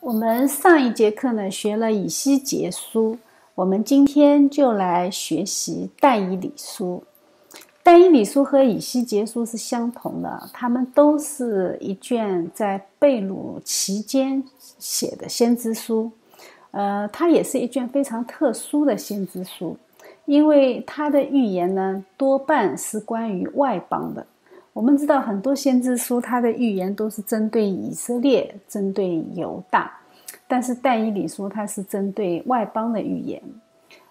我们上一节课呢学了以西结书，我们今天就来学习但以理书。但以理书和以西结书是相同的，它们都是一卷在被掳期间写的先知书。呃，它也是一卷非常特殊的先知书，因为它的预言呢多半是关于外邦的。我们知道很多先知书，它的预言都是针对以色列、针对犹大，但是但以理书它是针对外邦的预言。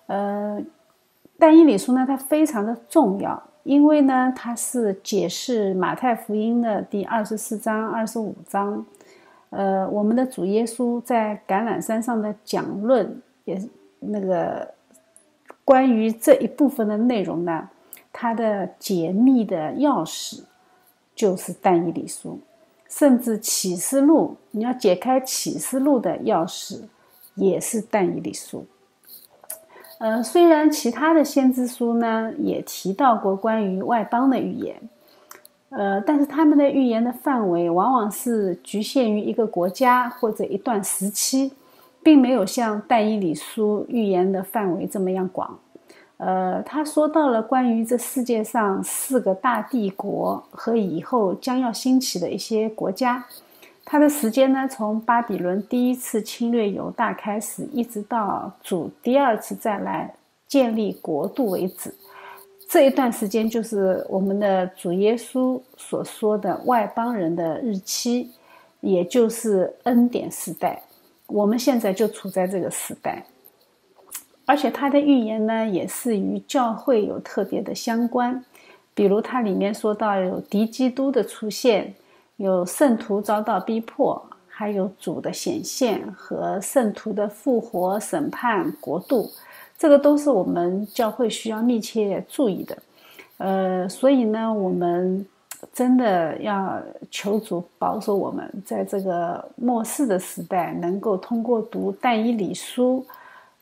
呃，但以理书呢，它非常的重要，因为呢，它是解释马太福音的第二十四章、二十五章。呃，我们的主耶稣在橄榄山上的讲论，也是那个关于这一部分的内容呢，它的解密的钥匙。就是但以理书，甚至启示录，你要解开启示录的钥匙，也是但以理书。呃，虽然其他的先知书呢也提到过关于外邦的预言，呃，但是他们的预言的范围往往是局限于一个国家或者一段时期，并没有像但以理书预言的范围这么样广。呃，他说到了关于这世界上四个大帝国和以后将要兴起的一些国家，他的时间呢，从巴比伦第一次侵略犹大开始，一直到主第二次再来建立国度为止，这一段时间就是我们的主耶稣所说的外邦人的日期，也就是恩典时代。我们现在就处在这个时代。而且他的预言呢，也是与教会有特别的相关，比如它里面说到有敌基督的出现，有圣徒遭到逼迫，还有主的显现和圣徒的复活、审判、国度，这个都是我们教会需要密切注意的。呃，所以呢，我们真的要求主保守我们，在这个末世的时代，能够通过读但以理书。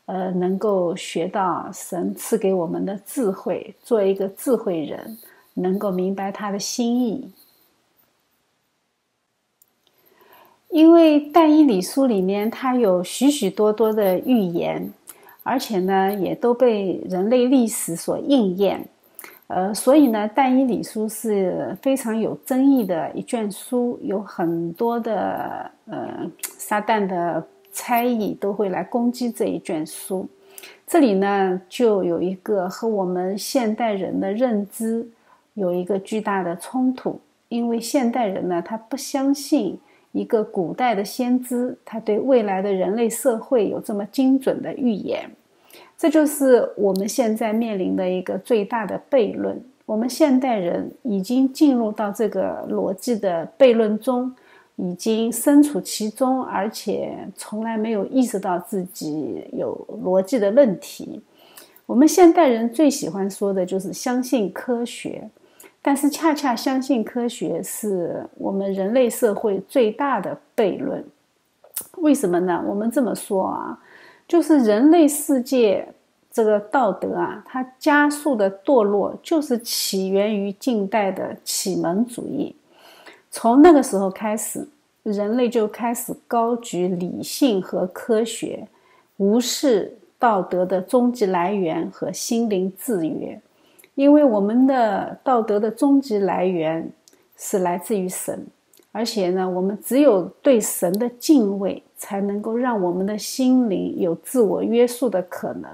呃，能够学到神赐给我们的智慧，做一个智慧人，能够明白他的心意。因为但以理书里面，它有许许多多的预言，而且呢，也都被人类历史所应验。呃，所以呢，但以理书是非常有争议的一卷书，有很多的呃，撒旦的。猜疑都会来攻击这一卷书，这里呢就有一个和我们现代人的认知有一个巨大的冲突，因为现代人呢他不相信一个古代的先知，他对未来的人类社会有这么精准的预言，这就是我们现在面临的一个最大的悖论。我们现代人已经进入到这个逻辑的悖论中。已经身处其中，而且从来没有意识到自己有逻辑的问题。我们现代人最喜欢说的就是相信科学，但是恰恰相信科学是我们人类社会最大的悖论。为什么呢？我们这么说啊，就是人类世界这个道德啊，它加速的堕落，就是起源于近代的启蒙主义。从那个时候开始，人类就开始高举理性和科学，无视道德的终极来源和心灵制约。因为我们的道德的终极来源是来自于神，而且呢，我们只有对神的敬畏，才能够让我们的心灵有自我约束的可能。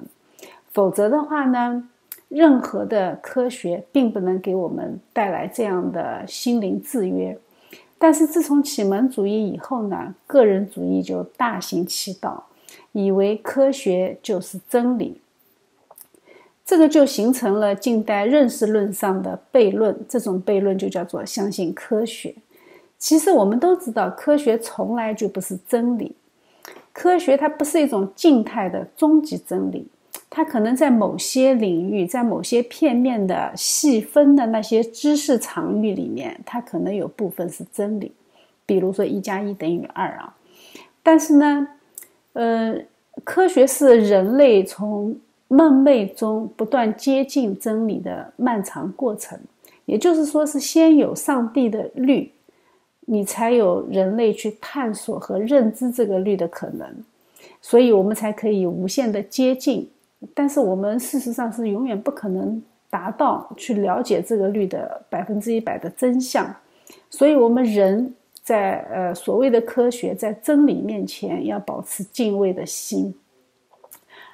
否则的话呢，任何的科学并不能给我们带来这样的心灵制约。但是自从启蒙主义以后呢，个人主义就大行其道，以为科学就是真理，这个就形成了近代认识论上的悖论。这种悖论就叫做相信科学。其实我们都知道，科学从来就不是真理，科学它不是一种静态的终极真理。它可能在某些领域，在某些片面的细分的那些知识场域里面，它可能有部分是真理，比如说一加一等于二啊。但是呢，呃，科学是人类从梦寐中不断接近真理的漫长过程，也就是说，是先有上帝的律，你才有人类去探索和认知这个律的可能，所以我们才可以无限的接近。但是我们事实上是永远不可能达到去了解这个律的百分之一百的真相。所以，我们人在呃所谓的科学，在真理面前要保持敬畏的心。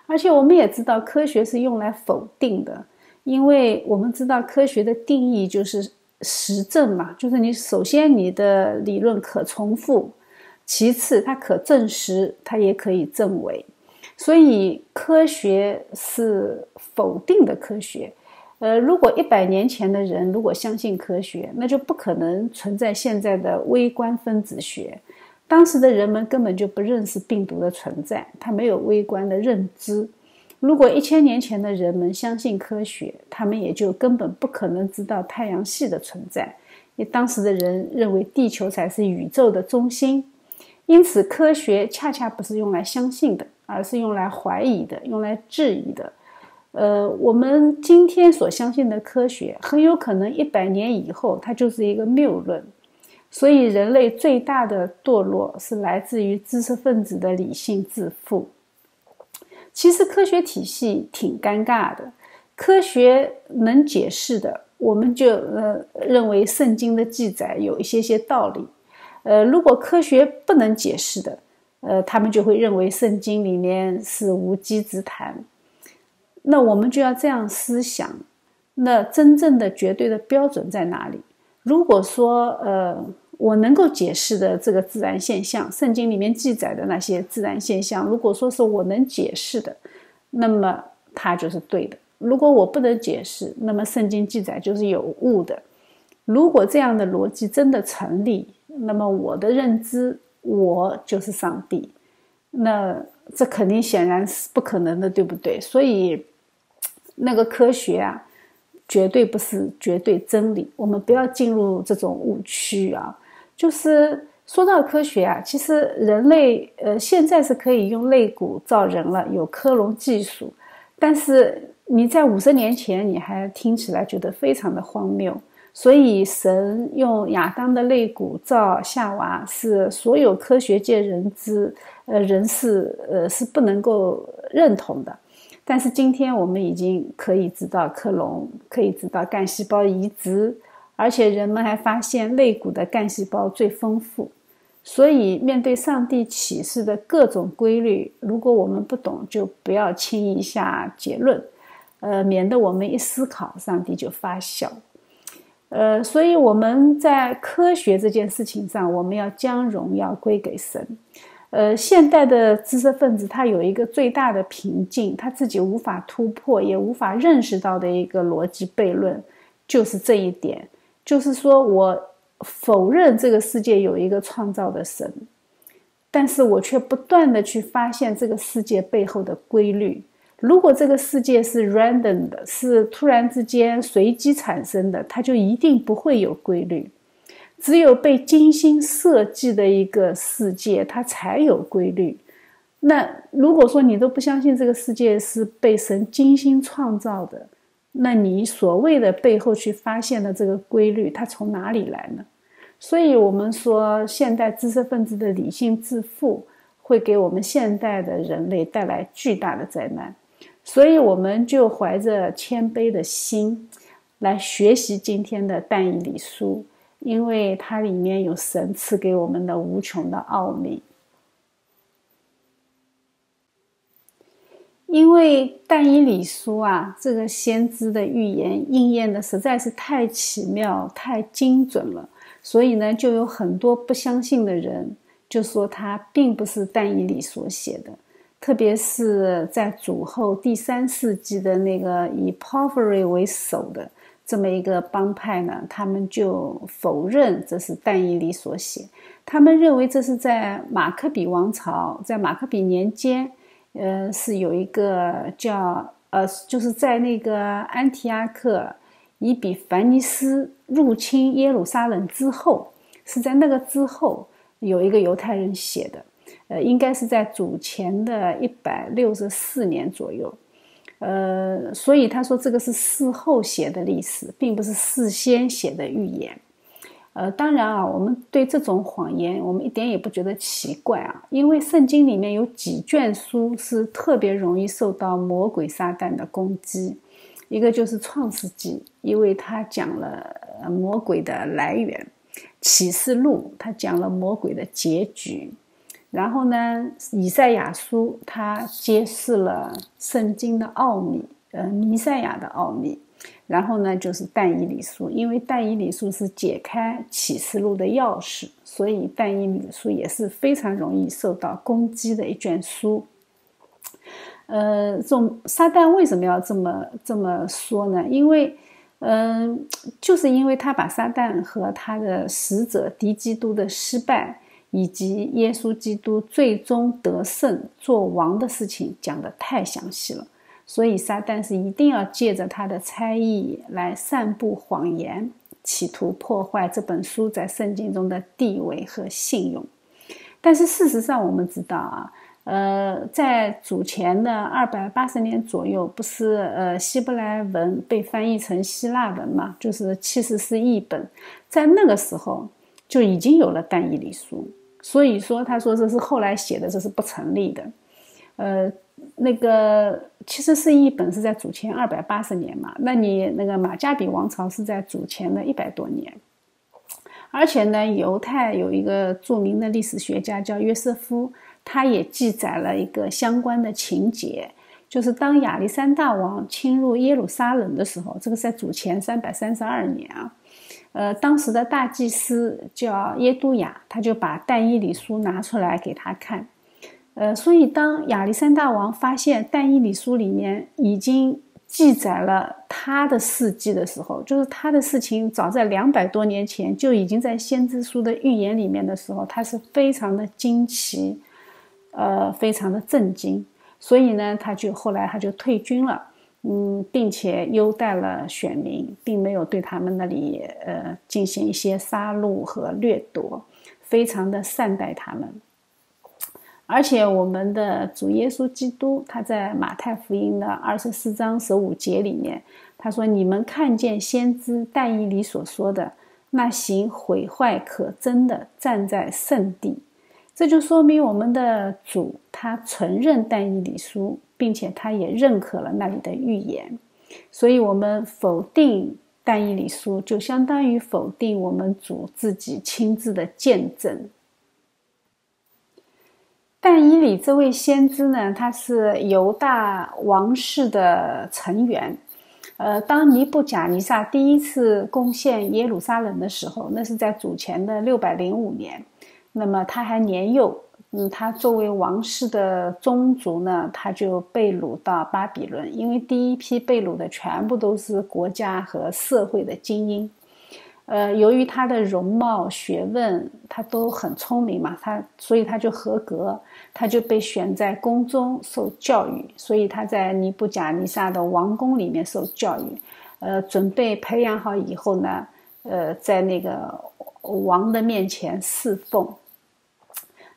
而且，我们也知道科学是用来否定的，因为我们知道科学的定义就是实证嘛，就是你首先你的理论可重复，其次它可证实，它也可以证伪。所以，科学是否定的科学。呃，如果一百年前的人如果相信科学，那就不可能存在现在的微观分子学。当时的人们根本就不认识病毒的存在，他没有微观的认知。如果一千年前的人们相信科学，他们也就根本不可能知道太阳系的存在，因为当时的人认为地球才是宇宙的中心。因此，科学恰恰不是用来相信的，而是用来怀疑的，用来质疑的。呃，我们今天所相信的科学，很有可能一百年以后，它就是一个谬论。所以，人类最大的堕落是来自于知识分子的理性自负。其实，科学体系挺尴尬的。科学能解释的，我们就呃认为圣经的记载有一些些道理。呃，如果科学不能解释的，呃，他们就会认为圣经里面是无稽之谈。那我们就要这样思想，那真正的绝对的标准在哪里？如果说，呃，我能够解释的这个自然现象，圣经里面记载的那些自然现象，如果说是我能解释的，那么它就是对的；如果我不能解释，那么圣经记载就是有误的。如果这样的逻辑真的成立，那么我的认知，我就是上帝，那这肯定显然是不可能的，对不对？所以。那个科学啊，绝对不是绝对真理。我们不要进入这种误区啊。就是说到科学啊，其实人类呃现在是可以用肋骨造人了，有克隆技术。但是你在五十年前，你还听起来觉得非常的荒谬。所以神用亚当的肋骨造夏娃，是所有科学界人之呃人士呃是不能够认同的。但是今天我们已经可以知道克隆，可以知道干细胞移植，而且人们还发现肋骨的干细胞最丰富。所以，面对上帝启示的各种规律，如果我们不懂，就不要轻易下结论，呃，免得我们一思考，上帝就发笑。呃，所以我们在科学这件事情上，我们要将荣耀归给神。呃，现代的知识分子他有一个最大的瓶颈，他自己无法突破，也无法认识到的一个逻辑悖论，就是这一点，就是说我否认这个世界有一个创造的神，但是我却不断的去发现这个世界背后的规律。如果这个世界是 random 的，是突然之间随机产生的，它就一定不会有规律。只有被精心设计的一个世界，它才有规律。那如果说你都不相信这个世界是被神精心创造的，那你所谓的背后去发现的这个规律，它从哪里来呢？所以，我们说现代知识分子的理性自负会给我们现代的人类带来巨大的灾难。所以，我们就怀着谦卑的心来学习今天的但以理书。因为它里面有神赐给我们的无穷的奥秘。因为但以理书啊，这个先知的预言应验的实在是太奇妙、太精准了，所以呢，就有很多不相信的人就说他并不是但以理所写的，特别是在主后第三世纪的那个以 Porphyry 为首的。这么一个帮派呢，他们就否认这是但以理所写，他们认为这是在马克比王朝，在马克比年间，呃，是有一个叫呃，就是在那个安提阿克以比凡尼斯入侵耶路撒冷之后，是在那个之后有一个犹太人写的，呃，应该是在主前的一百六十四年左右。呃，所以他说这个是事后写的历史，并不是事先写的预言。呃，当然啊，我们对这种谎言，我们一点也不觉得奇怪啊，因为圣经里面有几卷书是特别容易受到魔鬼撒旦的攻击。一个就是创世纪，因为他讲了魔鬼的来源；启示录，他讲了魔鬼的结局。然后呢，以赛亚书，他揭示了圣经的奥秘，呃，弥赛亚的奥秘。然后呢，就是但以理书，因为但以理书是解开启示录的钥匙，所以但以理书也是非常容易受到攻击的一卷书。呃，这种撒旦为什么要这么这么说呢？因为，嗯，就是因为他把撒旦和他的使者敌基督的失败，以及耶稣基督最终得胜做王的事情讲得太详细了，所以撒旦是一定要借着他的猜疑来散布谎言，企图破坏这本书在圣经中的地位和信用。但是事实上，我们知道啊。呃，在主前的二百八十年左右，不是呃希伯来文被翻译成希腊文嘛？就是七十四译本，在那个时候就已经有了但以理书，所以说他说这是后来写的，这是不成立的。呃，那个其实是一本是在主前二百八十年嘛？那你那个马加比王朝是在主前的一百多年，而且呢，犹太有一个著名的历史学家叫约瑟夫。他也记载了一个相关的情节，就是当亚历山大王侵入耶路撒冷的时候，这个在主前三百三十二年啊，呃，当时的大祭司叫耶都雅，他就把但以理书拿出来给他看，呃，所以当亚历山大王发现但以理书里面已经记载了他的事迹的时候，就是他的事情早在两百多年前就已经在先知书的预言里面的时候，他是非常的惊奇。呃，非常的震惊，所以呢，他就后来他就退军了，嗯，并且优待了选民，并没有对他们那里呃进行一些杀戮和掠夺，非常的善待他们。而且我们的主耶稣基督，他在马太福音的二十四章十五节里面，他说：“你们看见先知但以理所说的那行毁坏可憎的，站在圣地。”这就说明我们的主他承认但以理书，并且他也认可了那里的预言，所以，我们否定但以理书，就相当于否定我们主自己亲自的见证。但以理这位先知呢，他是犹大王室的成员。呃，当尼布甲尼撒第一次攻陷耶路撒冷的时候，那是在主前的六百零五年。那么他还年幼，嗯，他作为王室的宗族呢，他就被掳到巴比伦。因为第一批被掳的全部都是国家和社会的精英，呃，由于他的容貌、学问，他都很聪明嘛，他所以他就合格，他就被选在宫中受教育。所以他在尼布甲尼撒的王宫里面受教育，呃，准备培养好以后呢，呃，在那个王的面前侍奉。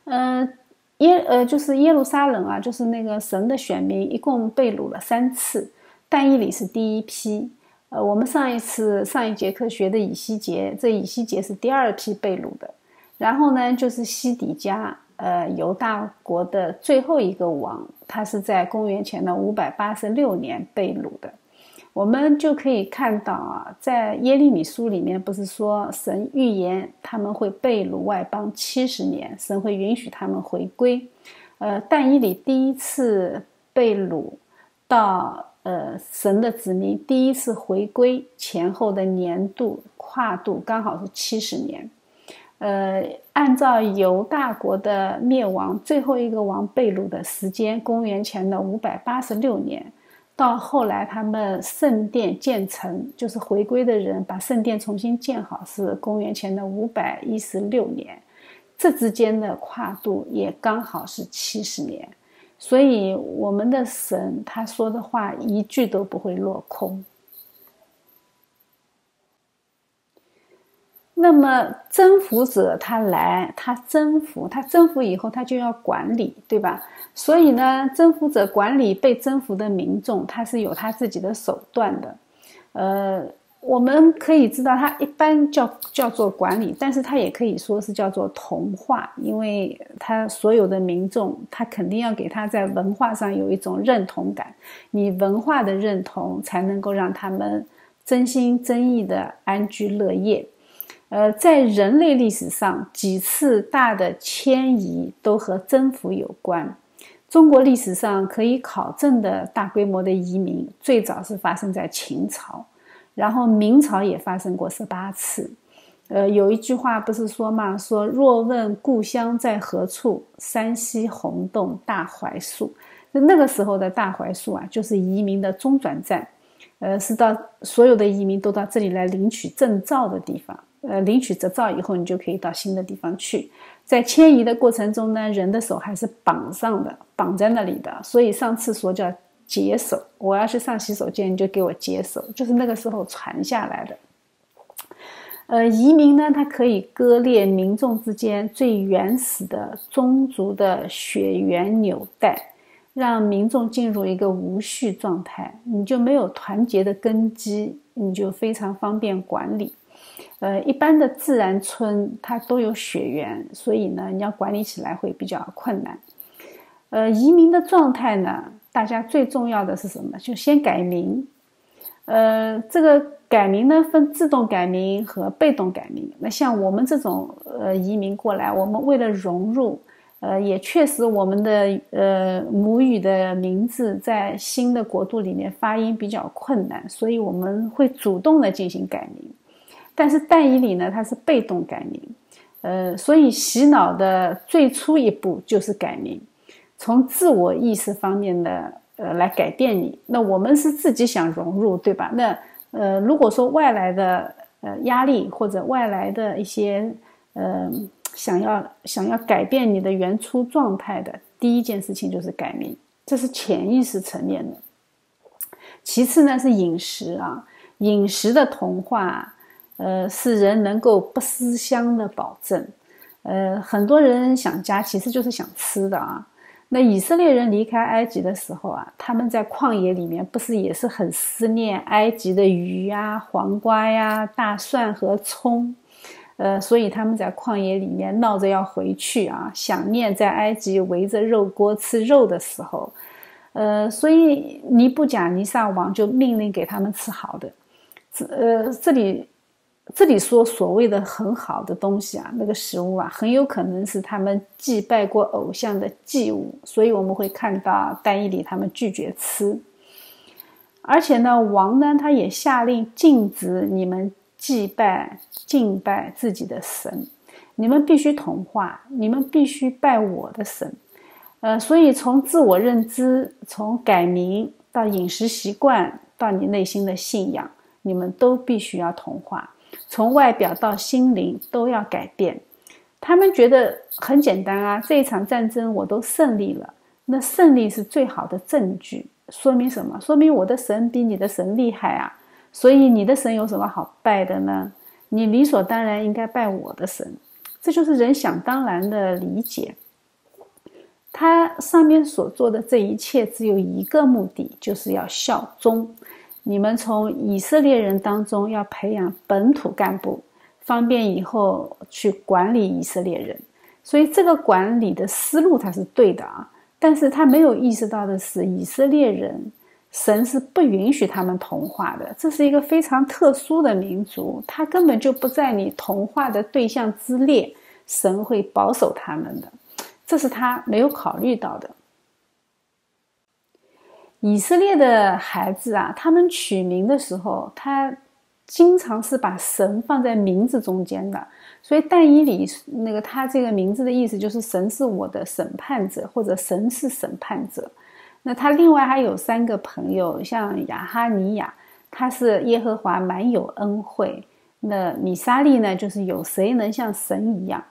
嗯，耶呃就是耶路撒冷啊，就是那个神的选民，一共被掳了三次，但以理是第一批。呃，我们上一次上一节课学的以西结，这以西结是第二批被掳的。然后呢，就是西底家，呃，犹大国的最后一个王，他是在公元前的五百八十六年被掳的。我们就可以看到啊，在耶利米书里面，不是说神预言他们会被掳外邦七十年，神会允许他们回归。呃，但以理第一次被掳到呃神的子民第一次回归前后的年度跨度刚好是七十年。呃，按照犹大国的灭亡最后一个王被掳的时间，公元前的五百八十六年。到后来，他们圣殿建成，就是回归的人把圣殿重新建好，是公元前的五百一十六年，这之间的跨度也刚好是七十年，所以我们的神他说的话一句都不会落空。那么征服者他来，他征服，他征服以后，他就要管理，对吧？所以呢，征服者管理被征服的民众，他是有他自己的手段的。呃，我们可以知道，它一般叫叫做管理，但是它也可以说是叫做同化，因为它所有的民众，他肯定要给他在文化上有一种认同感，你文化的认同才能够让他们真心真意的安居乐业。呃，在人类历史上，几次大的迁移都和征服有关。中国历史上可以考证的大规模的移民，最早是发生在秦朝。然后明朝也发生过十八次，呃，有一句话不是说嘛，说若问故乡在何处，山西洪洞大槐树。那个时候的大槐树啊，就是移民的中转站，呃，是到所有的移民都到这里来领取证照的地方。呃，领取执照以后，你就可以到新的地方去。在迁移的过程中呢，人的手还是绑上的，绑在那里的，所以上厕所叫。解手，我要去上洗手间，你就给我解手，就是那个时候传下来的。呃，移民呢，它可以割裂民众之间最原始的宗族的血缘纽带，让民众进入一个无序状态，你就没有团结的根基，你就非常方便管理。呃，一般的自然村它都有血缘，所以呢，你要管理起来会比较困难。呃，移民的状态呢？大家最重要的是什么？就先改名。呃，这个改名呢，分自动改名和被动改名。那像我们这种呃移民过来，我们为了融入，呃，也确实我们的呃母语的名字在新的国度里面发音比较困难，所以我们会主动的进行改名。但是代以里呢，它是被动改名。呃，所以洗脑的最初一步就是改名。从自我意识方面的呃来改变你，那我们是自己想融入，对吧？那呃，如果说外来的呃压力或者外来的一些呃想要想要改变你的原初状态的，第一件事情就是改名，这是潜意识层面的。其次呢是饮食啊，饮食的同化，呃，是人能够不思乡的保证。呃，很多人想家其实就是想吃的啊。那以色列人离开埃及的时候啊，他们在旷野里面不是也是很思念埃及的鱼呀、黄瓜呀、大蒜和葱，呃，所以他们在旷野里面闹着要回去啊，想念在埃及围着肉锅吃肉的时候，呃，所以尼布甲尼撒王就命令给他们吃好的，这呃这里。这里说所谓的很好的东西啊，那个食物啊，很有可能是他们祭拜过偶像的祭物，所以我们会看到但以理他们拒绝吃。而且呢，王呢他也下令禁止你们祭拜敬拜自己的神，你们必须同化，你们必须拜我的神。呃，所以从自我认知，从改名到饮食习惯，到你内心的信仰，你们都必须要同化。从外表到心灵都要改变，他们觉得很简单啊！这一场战争我都胜利了，那胜利是最好的证据，说明什么？说明我的神比你的神厉害啊！所以你的神有什么好拜的呢？你理所当然应该拜我的神，这就是人想当然的理解。他上面所做的这一切只有一个目的，就是要效忠。你们从以色列人当中要培养本土干部，方便以后去管理以色列人。所以这个管理的思路他是对的啊，但是他没有意识到的是，以色列人神是不允许他们同化的，这是一个非常特殊的民族，他根本就不在你同化的对象之列，神会保守他们的，这是他没有考虑到的。以色列的孩子啊，他们取名的时候，他经常是把神放在名字中间的。所以但以理那个他这个名字的意思就是神是我的审判者，或者神是审判者。那他另外还有三个朋友，像亚哈尼亚，他是耶和华满有恩惠。那米沙利呢，就是有谁能像神一样？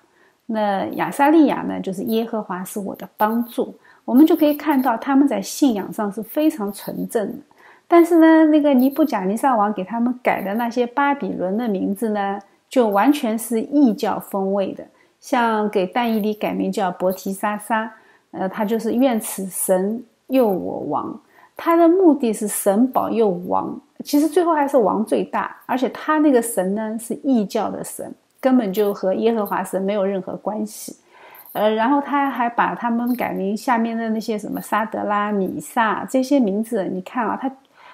那亚撒利亚呢，就是耶和华是我的帮助。我们就可以看到他们在信仰上是非常纯正的，但是呢，那个尼布甲尼撒王给他们改的那些巴比伦的名字呢，就完全是异教风味的。像给但以理改名叫伯提沙沙，呃，他就是愿此神佑我王，他的目的是神保佑王，其实最后还是王最大，而且他那个神呢是异教的神，根本就和耶和华神没有任何关系。呃，然后他还把他们改名下面的那些什么沙德拉、米萨这些名字，你看啊，他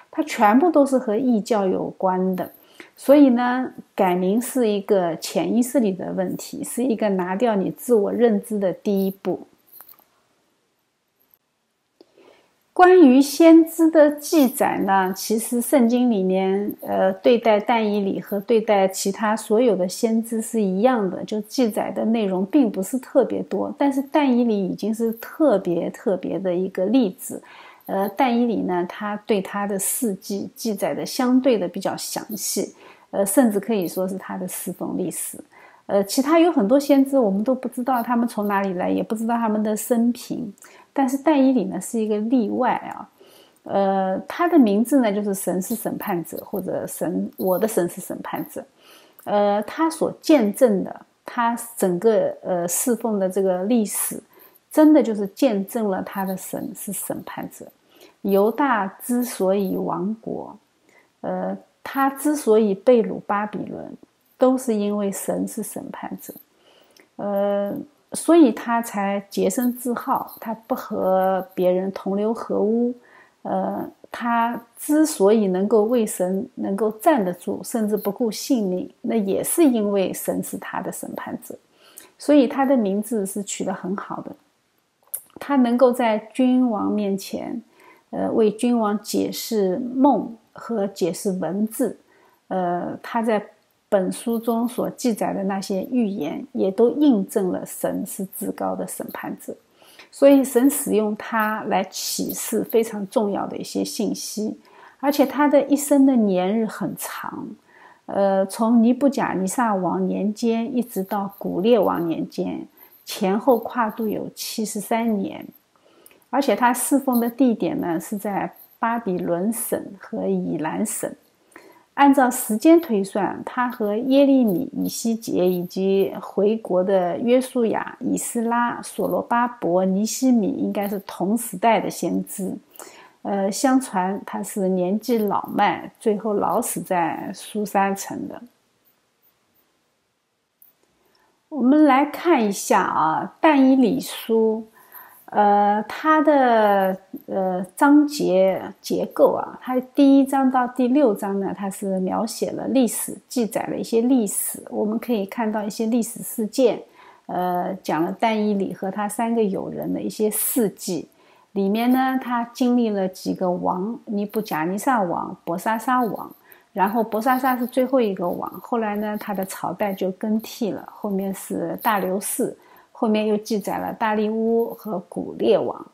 他全部都是和异教有关的。所以呢，改名是一个潜意识里的问题，是一个拿掉你自我认知的第一步。关于先知的记载呢，其实圣经里面，呃，对待但以理和对待其他所有的先知是一样的，就记载的内容并不是特别多。但是但以理已经是特别特别的一个例子，呃，但以理呢，他对他的事迹记载的相对的比较详细，呃，甚至可以说是他的侍奉历史。呃，其他有很多先知，我们都不知道他们从哪里来，也不知道他们的生平。但是但以理呢是一个例外啊，呃，他的名字呢就是神是审判者，或者神我的神是审判者，呃，他所见证的，他整个呃侍奉的这个历史，真的就是见证了他的神是审判者。犹大之所以亡国，呃，他之所以被掳巴比伦，都是因为神是审判者，呃。所以他才洁身自好，他不和别人同流合污。呃，他之所以能够为神能够站得住，甚至不顾性命，那也是因为神是他的审判者。所以他的名字是取得很好的。他能够在君王面前，呃，为君王解释梦和解释文字。呃，他在。本书中所记载的那些预言，也都印证了神是至高的审判者，所以神使用他来启示非常重要的一些信息，而且他的一生的年日很长，呃，从尼布甲尼撒王年间一直到古列王年间，前后跨度有七十三年，而且他侍奉的地点呢是在巴比伦省和以兰省。按照时间推算，他和耶利米、以西结以及回国的约书亚、以斯拉、所罗巴伯、尼西米应该是同时代的先知。呃，相传他是年纪老迈，最后老死在苏山城的。我们来看一下啊，《但以理书》。呃，它的呃章节结构啊，它第一章到第六章呢，它是描写了历史，记载了一些历史。我们可以看到一些历史事件，呃，讲了但以理和他三个友人的一些事迹。里面呢，他经历了几个王：尼布甲尼撒王、博沙撒王，然后博沙撒是最后一个王。后来呢，他的朝代就更替了，后面是大流士。后面又记载了大利乌和古列王，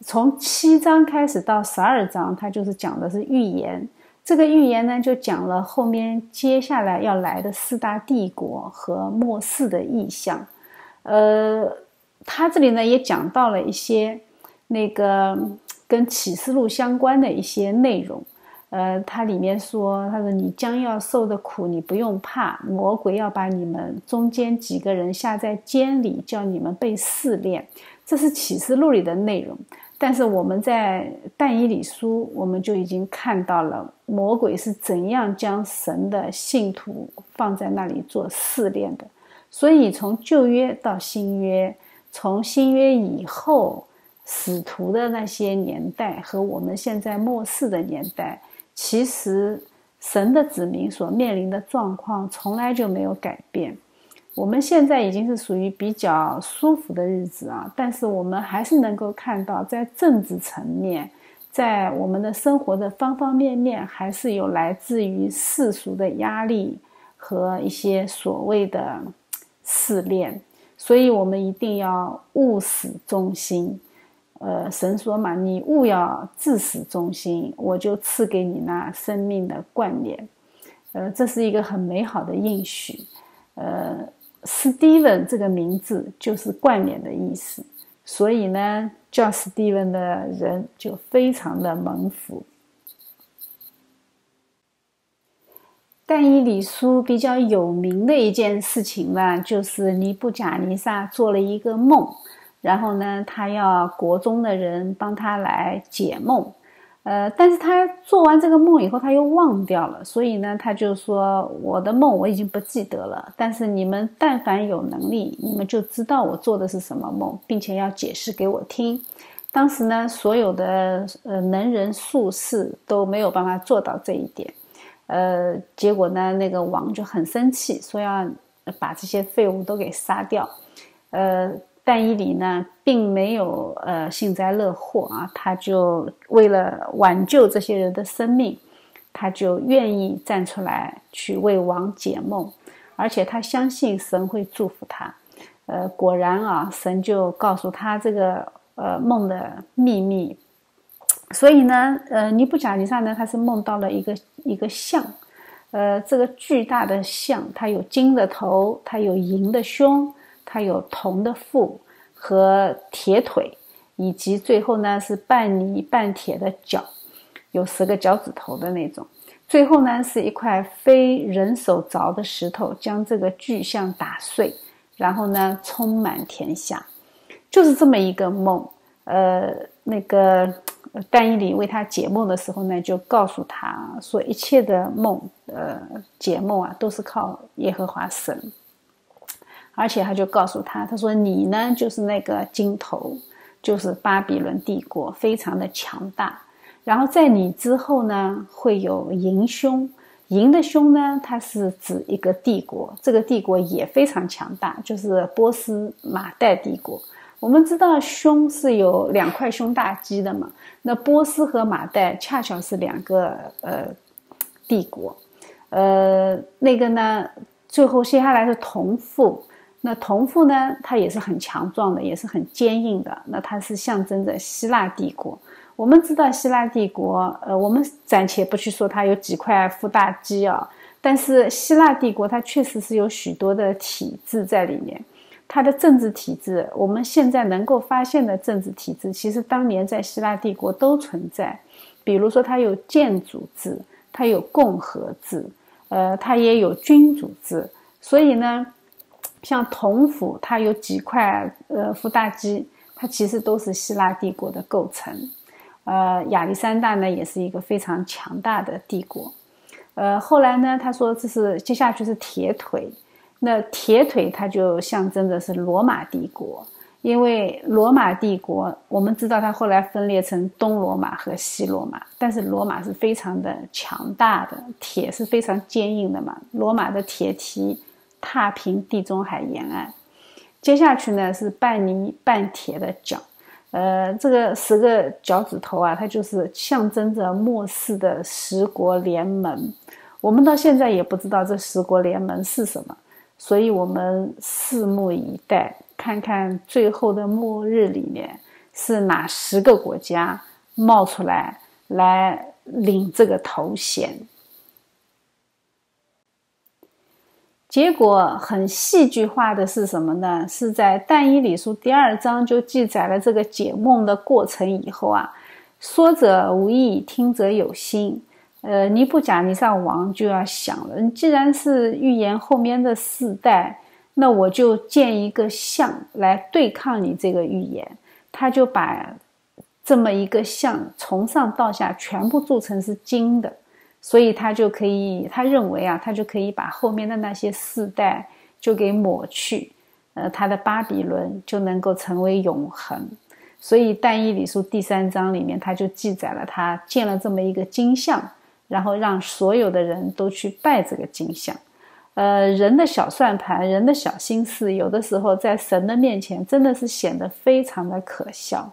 从七章开始到十二章，它就是讲的是预言。这个预言呢，就讲了后面接下来要来的四大帝国和末世的意象。呃，他这里呢也讲到了一些那个跟启示录相关的一些内容。呃，它里面说，他说你将要受的苦，你不用怕，魔鬼要把你们中间几个人下在监里，叫你们被试炼。这是启示录里的内容，但是我们在但以理书，我们就已经看到了魔鬼是怎样将神的信徒放在那里做试炼的。所以从旧约到新约，从新约以后使徒的那些年代和我们现在末世的年代。其实，神的子民所面临的状况从来就没有改变。我们现在已经是属于比较舒服的日子啊，但是我们还是能够看到，在政治层面，在我们的生活的方方面面，还是有来自于世俗的压力和一些所谓的试炼。所以，我们一定要务实忠心。呃，神说嘛，你勿要至死忠心，我就赐给你那生命的冠冕。呃，这是一个很美好的应许。呃，Steven 这个名字就是冠冕的意思，所以呢，叫 Steven 的人就非常的蒙福。但以理书比较有名的一件事情呢，就是尼布甲尼撒做了一个梦。然后呢，他要国中的人帮他来解梦，呃，但是他做完这个梦以后，他又忘掉了，所以呢，他就说我的梦我已经不记得了。但是你们但凡有能力，你们就知道我做的是什么梦，并且要解释给我听。当时呢，所有的呃能人术士都没有办法做到这一点。呃，结果呢，那个王就很生气，说要把这些废物都给杀掉。呃。但伊里呢，并没有呃幸灾乐祸啊，他就为了挽救这些人的生命，他就愿意站出来去为王解梦，而且他相信神会祝福他。呃，果然啊，神就告诉他这个呃梦的秘密。所以呢，呃，尼布甲尼撒呢，他是梦到了一个一个象，呃，这个巨大的象，它有金的头，它有银的胸。它有铜的腹和铁腿，以及最后呢是半泥半铁的脚，有十个脚趾头的那种。最后呢是一块非人手凿的石头，将这个巨象打碎，然后呢充满天下。就是这么一个梦。呃，那个丹伊里为他解梦的时候呢，就告诉他说，一切的梦，呃，解梦啊，都是靠耶和华神。而且他就告诉他，他说你呢就是那个金头，就是巴比伦帝国，非常的强大。然后在你之后呢，会有银胸，银的胸呢，它是指一个帝国，这个帝国也非常强大，就是波斯马代帝国。我们知道胸是有两块胸大肌的嘛，那波斯和马代恰巧是两个呃帝国，呃那个呢，最后接下来是同父。那铜父呢？它也是很强壮的，也是很坚硬的。那它是象征着希腊帝国。我们知道希腊帝国，呃，我们暂且不去说它有几块腹大肌啊，但是希腊帝国它确实是有许多的体制在里面。它的政治体制，我们现在能够发现的政治体制，其实当年在希腊帝国都存在。比如说，它有建主制，它有共和制，呃，它也有君主制。所以呢。像铜府，它有几块呃腹大肌，它其实都是希腊帝国的构成。呃，亚历山大呢，也是一个非常强大的帝国。呃，后来呢，他说这是接下去是铁腿，那铁腿它就象征的是罗马帝国，因为罗马帝国我们知道它后来分裂成东罗马和西罗马，但是罗马是非常的强大的，铁是非常坚硬的嘛，罗马的铁蹄。踏平地中海沿岸，接下去呢是半泥半铁的脚，呃，这个十个脚趾头啊，它就是象征着末世的十国联盟。我们到现在也不知道这十国联盟是什么，所以我们拭目以待，看看最后的末日里面是哪十个国家冒出来来领这个头衔。结果很戏剧化的是什么呢？是在但以理书第二章就记载了这个解梦的过程以后啊，说者无意，听者有心。呃，尼布甲尼撒王就要想了，既然是预言后面的四代，那我就建一个像来对抗你这个预言。他就把这么一个像从上到下全部铸成是金的。所以他就可以，他认为啊，他就可以把后面的那些世代就给抹去，呃，他的巴比伦就能够成为永恒。所以《但以理书》第三章里面，他就记载了他建了这么一个金像，然后让所有的人都去拜这个金像。呃，人的小算盘，人的小心思，有的时候在神的面前，真的是显得非常的可笑。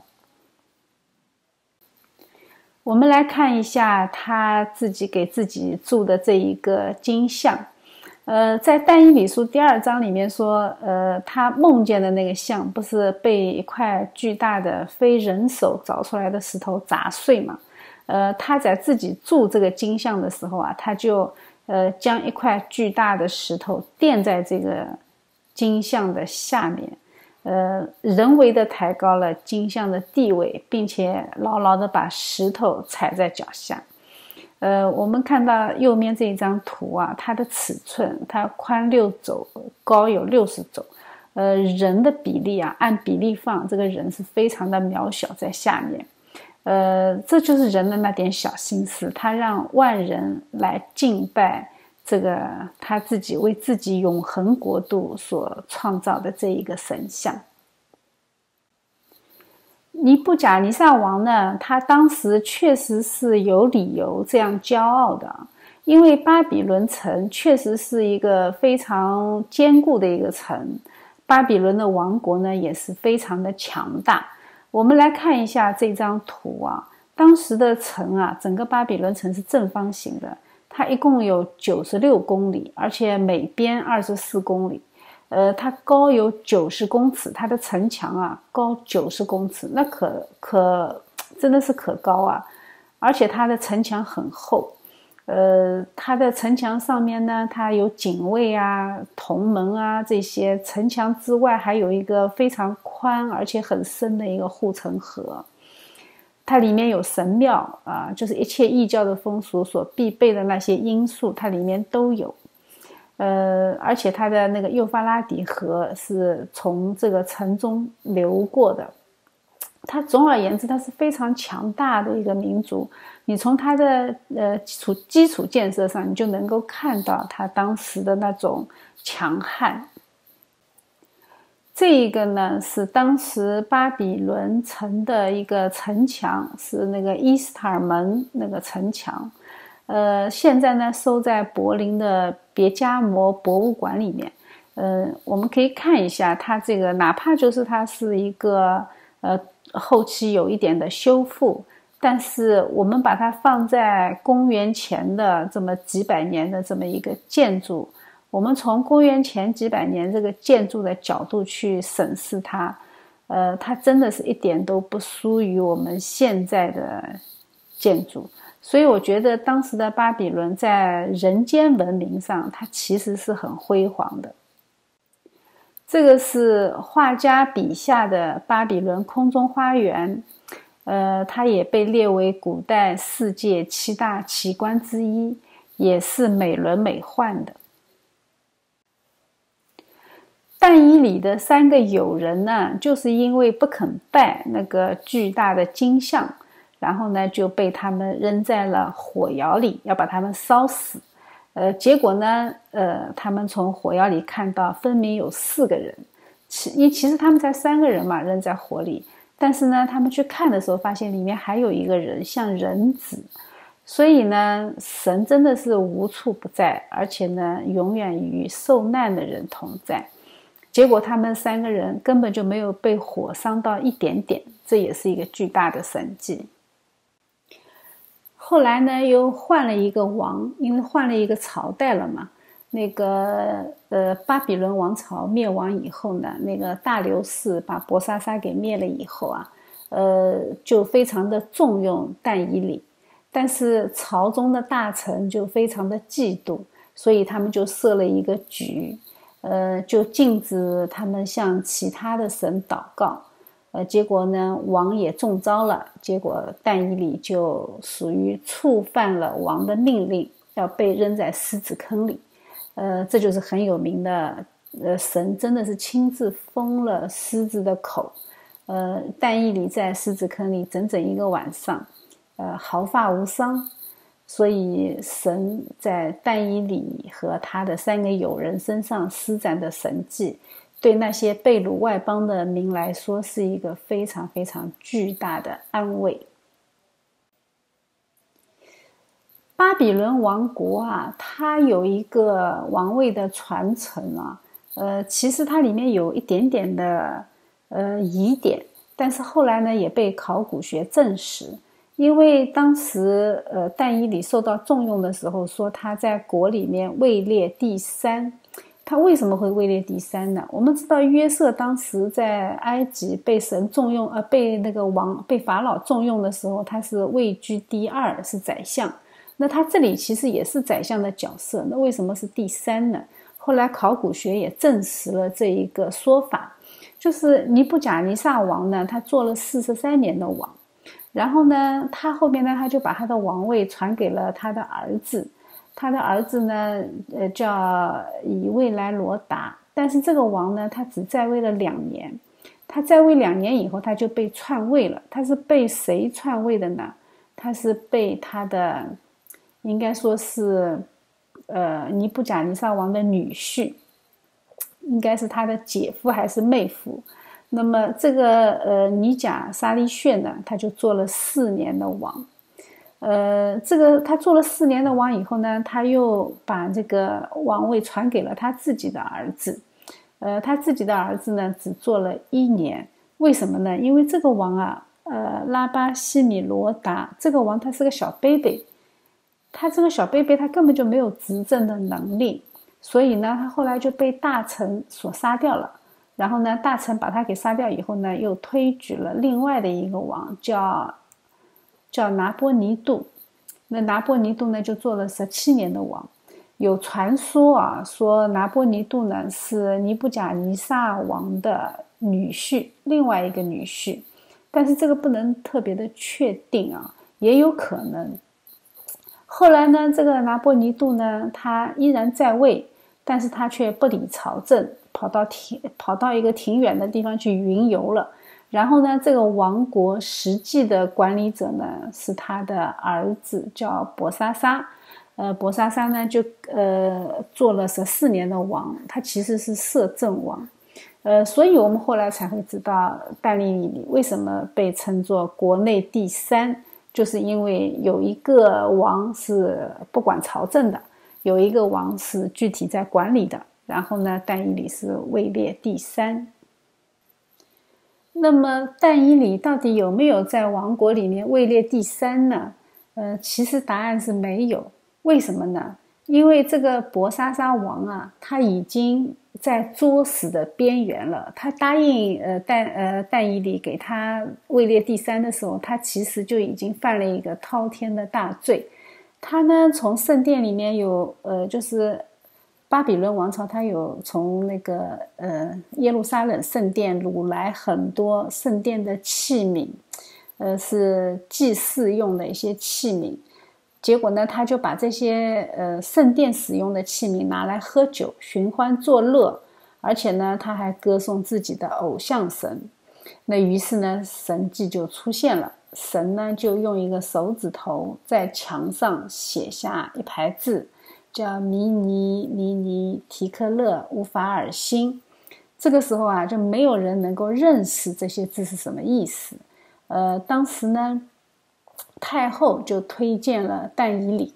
我们来看一下他自己给自己铸的这一个金像，呃，在但以理书第二章里面说，呃，他梦见的那个像不是被一块巨大的非人手凿出来的石头砸碎嘛？呃，他在自己铸这个金像的时候啊，他就呃将一块巨大的石头垫在这个金像的下面。呃，人为的抬高了金像的地位，并且牢牢的把石头踩在脚下。呃，我们看到右面这一张图啊，它的尺寸，它宽六肘，高有六十肘。呃，人的比例啊，按比例放，这个人是非常的渺小在下面。呃，这就是人的那点小心思，他让万人来敬拜这个他自己为自己永恒国度所创造的这一个神像。尼布甲尼撒王呢，他当时确实是有理由这样骄傲的，因为巴比伦城确实是一个非常坚固的一个城，巴比伦的王国呢也是非常的强大。我们来看一下这张图啊，当时的城啊，整个巴比伦城是正方形的，它一共有九十六公里，而且每边二十四公里。呃，它高有九十公尺，它的城墙啊高九十公尺，那可可真的是可高啊！而且它的城墙很厚，呃，它的城墙上面呢，它有警卫啊、铜门啊这些。城墙之外还有一个非常宽而且很深的一个护城河，它里面有神庙啊，就是一切异教的风俗所必备的那些因素，它里面都有。呃，而且它的那个幼发拉底河是从这个城中流过的。它总而言之，它是非常强大的一个民族。你从它的呃基础基础建设上，你就能够看到它当时的那种强悍。这一个呢，是当时巴比伦城的一个城墙，是那个伊斯塔尔门那个城墙。呃，现在呢，收在柏林的别加摩博物馆里面。呃，我们可以看一下它这个，哪怕就是它是一个呃后期有一点的修复，但是我们把它放在公元前的这么几百年的这么一个建筑，我们从公元前几百年这个建筑的角度去审视它，呃，它真的是一点都不输于我们现在的建筑。所以我觉得当时的巴比伦在人间文明上，它其实是很辉煌的。这个是画家笔下的巴比伦空中花园，呃，它也被列为古代世界七大奇观之一，也是美轮美奂的。但以里的三个友人呢，就是因为不肯拜那个巨大的金像。然后呢，就被他们扔在了火窑里，要把他们烧死。呃，结果呢，呃，他们从火窑里看到，分明有四个人，其因其实他们才三个人嘛，扔在火里。但是呢，他们去看的时候，发现里面还有一个人，像人子。所以呢，神真的是无处不在，而且呢，永远与受难的人同在。结果他们三个人根本就没有被火伤到一点点，这也是一个巨大的神迹。后来呢，又换了一个王，因为换了一个朝代了嘛。那个呃，巴比伦王朝灭亡以后呢，那个大流士把博沙沙给灭了以后啊，呃，就非常的重用但以里，但是朝中的大臣就非常的嫉妒，所以他们就设了一个局，呃，就禁止他们向其他的神祷告。呃，结果呢，王也中招了。结果但以里就属于触犯了王的命令，要被扔在狮子坑里。呃，这就是很有名的，呃，神真的是亲自封了狮子的口。呃，但以里在狮子坑里整整一个晚上，呃，毫发无伤。所以神在但以里和他的三个友人身上施展的神迹。对那些被掳外邦的民来说，是一个非常非常巨大的安慰。巴比伦王国啊，它有一个王位的传承啊，呃，其实它里面有一点点的呃疑点，但是后来呢也被考古学证实，因为当时呃但以理受到重用的时候，说他在国里面位列第三。他为什么会位列第三呢？我们知道约瑟当时在埃及被神重用，呃，被那个王被法老重用的时候，他是位居第二，是宰相。那他这里其实也是宰相的角色，那为什么是第三呢？后来考古学也证实了这一个说法，就是尼布甲尼撒王呢，他做了四十三年的王，然后呢，他后面呢，他就把他的王位传给了他的儿子。他的儿子呢，呃，叫以未来罗达，但是这个王呢，他只在位了两年，他在位两年以后，他就被篡位了。他是被谁篡位的呢？他是被他的，应该说是，呃，尼布甲尼撒王的女婿，应该是他的姐夫还是妹夫。那么这个呃尼甲沙利逊呢，他就做了四年的王。呃，这个他做了四年的王以后呢，他又把这个王位传给了他自己的儿子。呃，他自己的儿子呢，只做了一年。为什么呢？因为这个王啊，呃，拉巴西米罗达这个王他是个小 baby，他这个小 baby 他根本就没有执政的能力，所以呢，他后来就被大臣所杀掉了。然后呢，大臣把他给杀掉以后呢，又推举了另外的一个王，叫。叫拿波尼度，那拿波尼度呢就做了十七年的王。有传说啊，说拿波尼度呢是尼布甲尼撒王的女婿，另外一个女婿，但是这个不能特别的确定啊，也有可能。后来呢，这个拿波尼度呢，他依然在位，但是他却不理朝政，跑到挺跑到一个挺远的地方去云游了。然后呢，这个王国实际的管理者呢是他的儿子，叫博沙沙。呃，博沙沙呢就呃做了十四年的王，他其实是摄政王。呃，所以我们后来才会知道，但利里为什么被称作国内第三，就是因为有一个王是不管朝政的，有一个王是具体在管理的。然后呢，但以理是位列第三。那么，但以理到底有没有在王国里面位列第三呢？呃，其实答案是没有。为什么呢？因为这个博沙沙王啊，他已经在作死的边缘了。他答应呃但呃但以理给他位列第三的时候，他其实就已经犯了一个滔天的大罪。他呢，从圣殿里面有呃就是。巴比伦王朝，他有从那个呃耶路撒冷圣殿掳来很多圣殿的器皿，呃是祭祀用的一些器皿。结果呢，他就把这些呃圣殿使用的器皿拿来喝酒、寻欢作乐，而且呢，他还歌颂自己的偶像神。那于是呢，神迹就出现了，神呢就用一个手指头在墙上写下一排字。叫迷尼尼尼提克勒乌法尔辛，这个时候啊，就没有人能够认识这些字是什么意思。呃，当时呢，太后就推荐了但以理。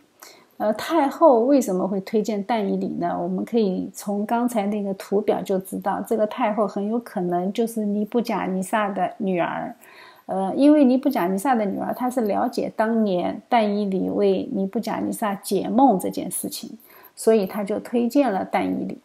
呃，太后为什么会推荐但以理呢？我们可以从刚才那个图表就知道，这个太后很有可能就是尼布甲尼撒的女儿。呃，因为尼布甲尼撒的女儿，她是了解当年但以理为尼布甲尼撒解梦这件事情，所以她就推荐了但以理。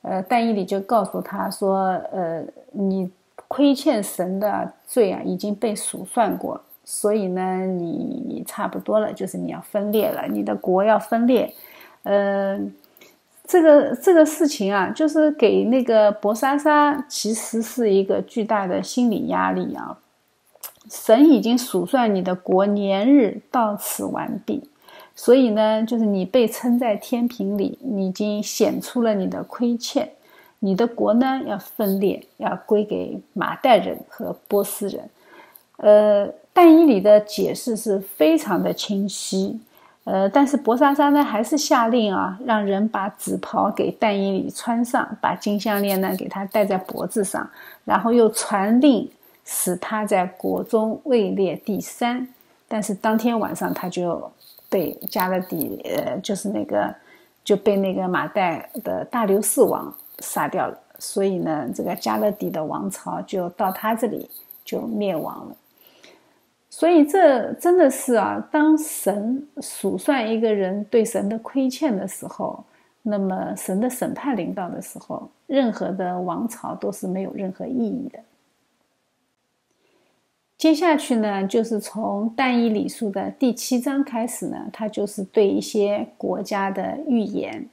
呃，但以理就告诉他说：“呃，你亏欠神的罪啊已经被数算过，所以呢，你差不多了，就是你要分裂了，你的国要分裂。”呃，这个这个事情啊，就是给那个博莎莎其实是一个巨大的心理压力啊。神已经数算你的国年日到此完毕，所以呢，就是你被称在天平里，你已经显出了你的亏欠，你的国呢要分裂，要归给马代人和波斯人。呃，但以理的解释是非常的清晰，呃，但是博莎莎呢还是下令啊，让人把紫袍给但以理穿上，把金项链呢给他戴在脖子上，然后又传令。使他在国中位列第三，但是当天晚上他就被加勒底，呃，就是那个就被那个马代的大流士王杀掉了。所以呢，这个加勒底的王朝就到他这里就灭亡了。所以这真的是啊，当神数算一个人对神的亏欠的时候，那么神的审判临到的时候，任何的王朝都是没有任何意义的。接下去呢，就是从但以理书的第七章开始呢，它就是对一些国家的预言。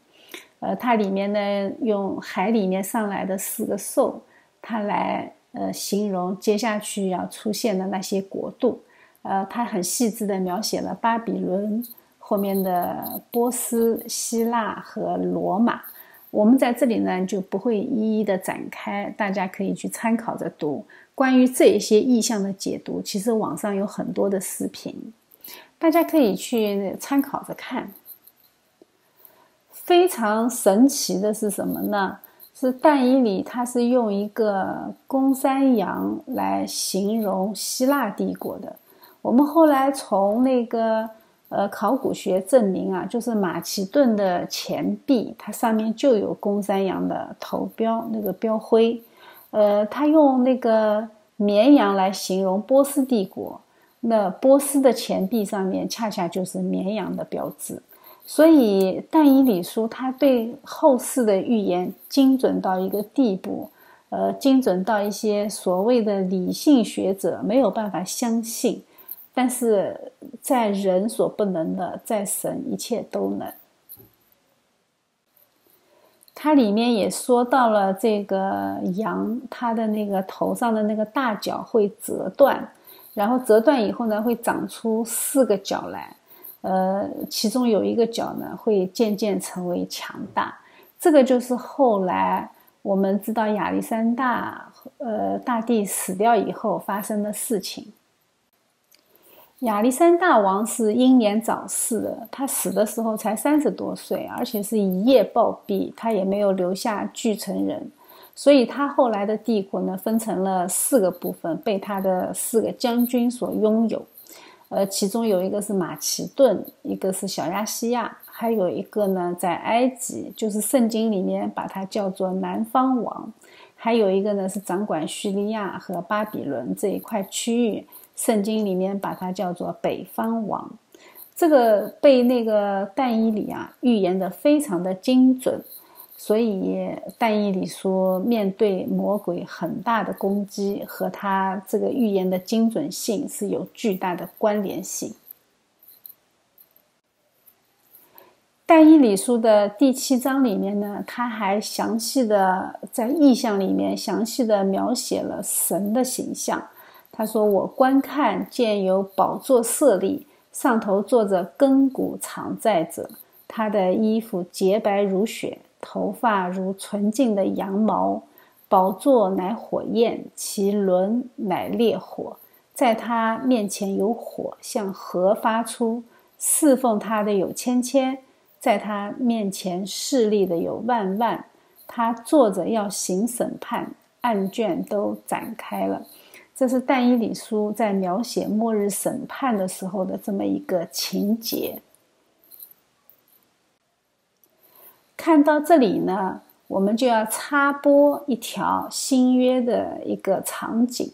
呃，它里面呢用海里面上来的四个兽，它来呃形容接下去要出现的那些国度。呃，它很细致的描写了巴比伦后面的波斯、希腊和罗马。我们在这里呢就不会一一的展开，大家可以去参考着读。关于这一些意象的解读，其实网上有很多的视频，大家可以去参考着看。非常神奇的是什么呢？是但以里，他是用一个公山羊来形容希腊帝国的。我们后来从那个呃考古学证明啊，就是马其顿的钱币，它上面就有公山羊的头标，那个标徽。呃，他用那个绵羊来形容波斯帝国，那波斯的钱币上面恰恰就是绵羊的标志。所以但以理书他对后世的预言精准到一个地步，呃，精准到一些所谓的理性学者没有办法相信。但是在人所不能的，在神一切都能。它里面也说到了这个羊，它的那个头上的那个大角会折断，然后折断以后呢，会长出四个角来，呃，其中有一个角呢会渐渐成为强大。这个就是后来我们知道亚历山大，呃，大帝死掉以后发生的事情。亚历山大王是英年早逝的，他死的时候才三十多岁，而且是一夜暴毙，他也没有留下继承人，所以他后来的帝国呢分成了四个部分，被他的四个将军所拥有，呃，其中有一个是马其顿，一个是小亚细亚，还有一个呢在埃及，就是圣经里面把它叫做南方王，还有一个呢是掌管叙利亚和巴比伦这一块区域。圣经里面把它叫做北方王，这个被那个但以理啊预言的非常的精准，所以但以理说面对魔鬼很大的攻击和他这个预言的精准性是有巨大的关联性。但以理书的第七章里面呢，他还详细的在意象里面详细的描写了神的形象。他说：“我观看，见有宝座设立，上头坐着亘古常在者。他的衣服洁白如雪，头发如纯净的羊毛。宝座乃火焰，其轮乃烈火。在他面前有火向河发出，侍奉他的有千千，在他面前势力的有万万。他坐着要行审判，案卷都展开了。”这是但以理书在描写末日审判的时候的这么一个情节。看到这里呢，我们就要插播一条新约的一个场景。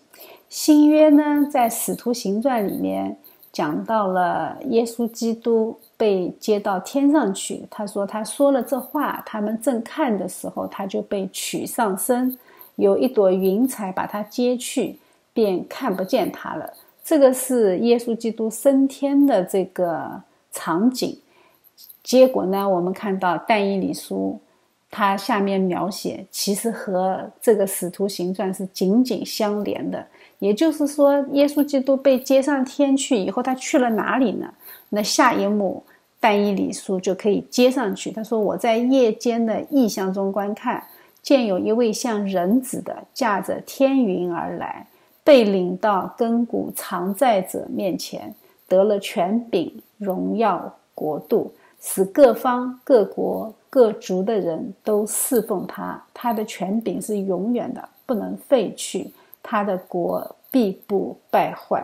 新约呢，在使徒行传里面讲到了耶稣基督被接到天上去。他说他说了这话，他们正看的时候，他就被取上身，有一朵云彩把他接去。便看不见他了。这个是耶稣基督升天的这个场景。结果呢，我们看到但以理书，它下面描写其实和这个使徒行传是紧紧相连的。也就是说，耶稣基督被接上天去以后，他去了哪里呢？那下一幕但以理书就可以接上去。他说：“我在夜间的异象中观看，见有一位像人子的驾着天云而来。”被领到根骨常在者面前，得了权柄、荣耀、国度，使各方各国各族的人都侍奉他。他的权柄是永远的，不能废去。他的国必不败坏。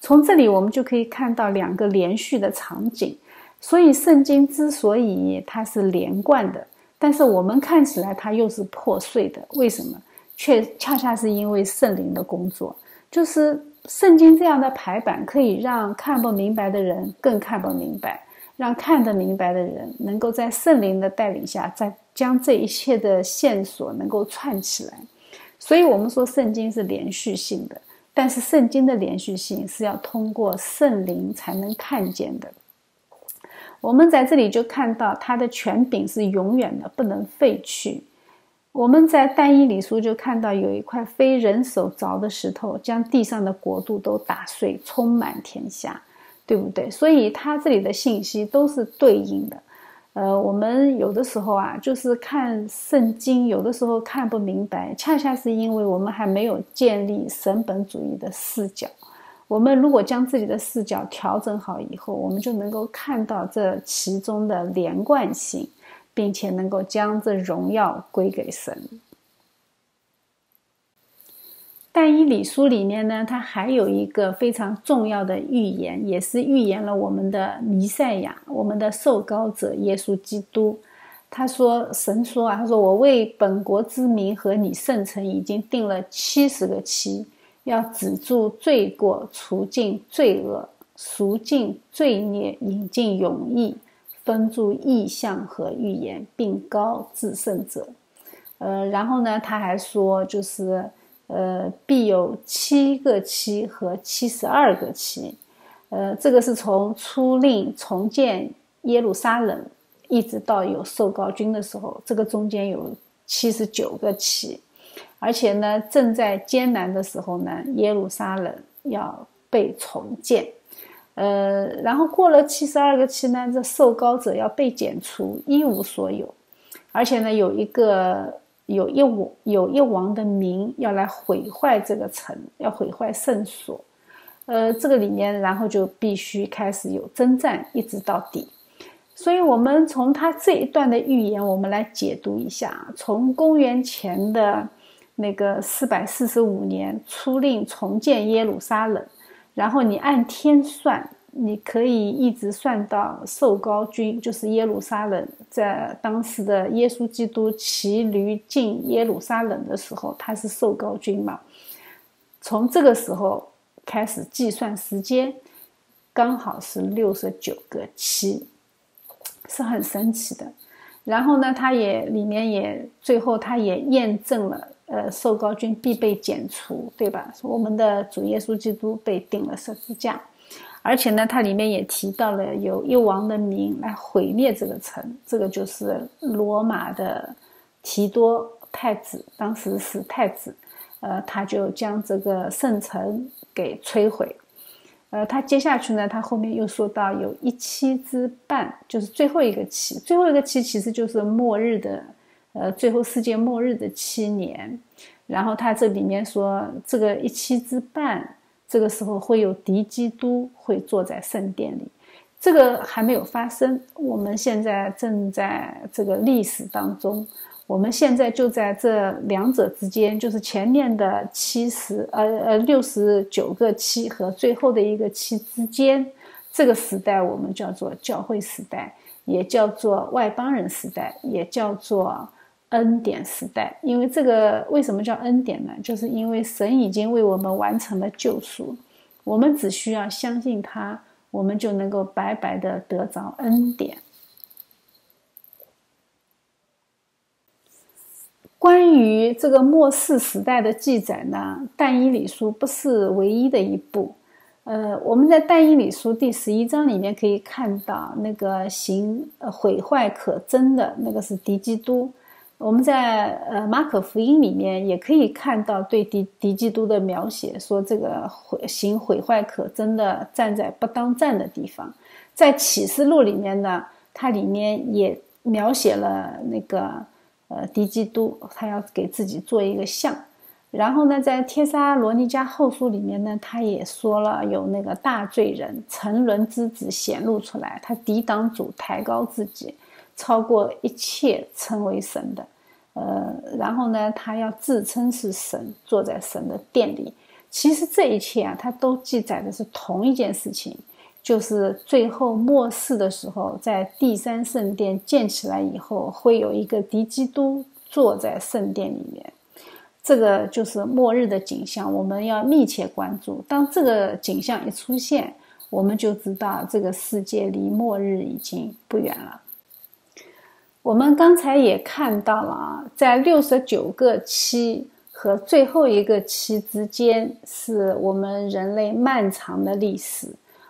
从这里我们就可以看到两个连续的场景。所以圣经之所以它是连贯的，但是我们看起来它又是破碎的，为什么？却恰恰是因为圣灵的工作，就是圣经这样的排版，可以让看不明白的人更看不明白，让看得明白的人能够在圣灵的带领下，再将这一切的线索能够串起来。所以，我们说圣经是连续性的，但是圣经的连续性是要通过圣灵才能看见的。我们在这里就看到，他的权柄是永远的，不能废去。我们在但以理书就看到有一块非人手凿的石头，将地上的国度都打碎，充满天下，对不对？所以它这里的信息都是对应的。呃，我们有的时候啊，就是看圣经，有的时候看不明白，恰恰是因为我们还没有建立神本主义的视角。我们如果将自己的视角调整好以后，我们就能够看到这其中的连贯性，并且能够将这荣耀归给神。但以理书里面呢，它还有一个非常重要的预言，也是预言了我们的弥赛亚，我们的受膏者耶稣基督。他说：“神说啊，他说我为本国之民和你圣城已经定了七十个期。”要止住罪过，除尽罪恶，赎尽罪孽，引进永义，分住意象和预言，并高至圣者。呃，然后呢，他还说，就是呃，必有七个七和七十二个七。呃，这个是从初令重建耶路撒冷，一直到有受高君的时候，这个中间有七十九个七。而且呢，正在艰难的时候呢，耶路撒冷要被重建，呃，然后过了七十二个期呢，这受膏者要被剪除，一无所有。而且呢，有一个有一王有一王的名要来毁坏这个城，要毁坏圣所，呃，这个里面然后就必须开始有征战，一直到底。所以，我们从他这一段的预言，我们来解读一下，从公元前的。那个四百四十五年初令重建耶路撒冷，然后你按天算，你可以一直算到受高君，就是耶路撒冷，在当时的耶稣基督骑驴进耶路撒冷的时候，他是受高君嘛？从这个时候开始计算时间，刚好是六十九个七，是很神奇的。然后呢，他也里面也最后他也验证了。呃，受高君必被剪除，对吧？我们的主耶稣基督被钉了十字架，而且呢，它里面也提到了有一王的名来毁灭这个城，这个就是罗马的提多太子，当时是太子，呃，他就将这个圣城给摧毁。呃，他接下去呢，他后面又说到有一期之半，就是最后一个期，最后一个期其实就是末日的。呃，最后世界末日的七年，然后他这里面说，这个一期之半，这个时候会有敌基督会坐在圣殿里，这个还没有发生。我们现在正在这个历史当中，我们现在就在这两者之间，就是前面的七十呃呃六十九个七和最后的一个七之间，这个时代我们叫做教会时代，也叫做外邦人时代，也叫做。恩典时代，因为这个为什么叫恩典呢？就是因为神已经为我们完成了救赎，我们只需要相信他，我们就能够白白的得着恩典。关于这个末世时代的记载呢，《但以理书》不是唯一的一部。呃，我们在《但以理书》第十一章里面可以看到，那个行毁坏可憎的那个是敌基督。我们在呃马可福音里面也可以看到对敌敌基督的描写，说这个毁行毁坏可真的站在不当站的地方。在启示录里面呢，它里面也描写了那个呃敌基督，他要给自己做一个像。然后呢，在帖撒罗尼迦后书里面呢，他也说了有那个大罪人沉沦之子显露出来，他抵挡主，抬高自己。超过一切称为神的，呃，然后呢，他要自称是神，坐在神的殿里。其实这一切啊，他都记载的是同一件事情，就是最后末世的时候，在第三圣殿建起来以后，会有一个敌基督坐在圣殿里面。这个就是末日的景象，我们要密切关注。当这个景象一出现，我们就知道这个世界离末日已经不远了。我们刚才也看到了啊，在六十九个期和最后一个期之间，是我们人类漫长的历史。